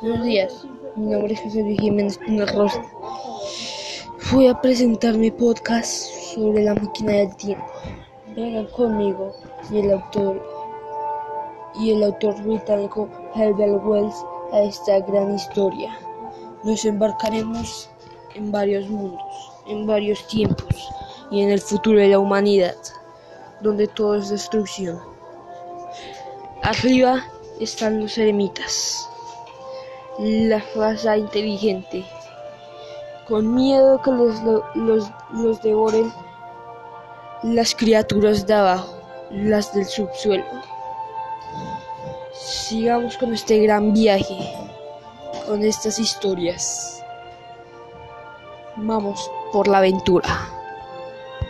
Buenos días, mi nombre es José Luis Jiménez Pino Rosa. Voy a presentar mi podcast sobre la máquina del tiempo. Vengan conmigo y el autor y el autor británico Herbert Wells a esta gran historia. Nos embarcaremos en varios mundos, en varios tiempos y en el futuro de la humanidad, donde todo es destrucción. Arriba están los eremitas, la raza inteligente, con miedo que los, los, los devoren las criaturas de abajo, las del subsuelo. Sigamos con este gran viaje, con estas historias. Vamos por la aventura.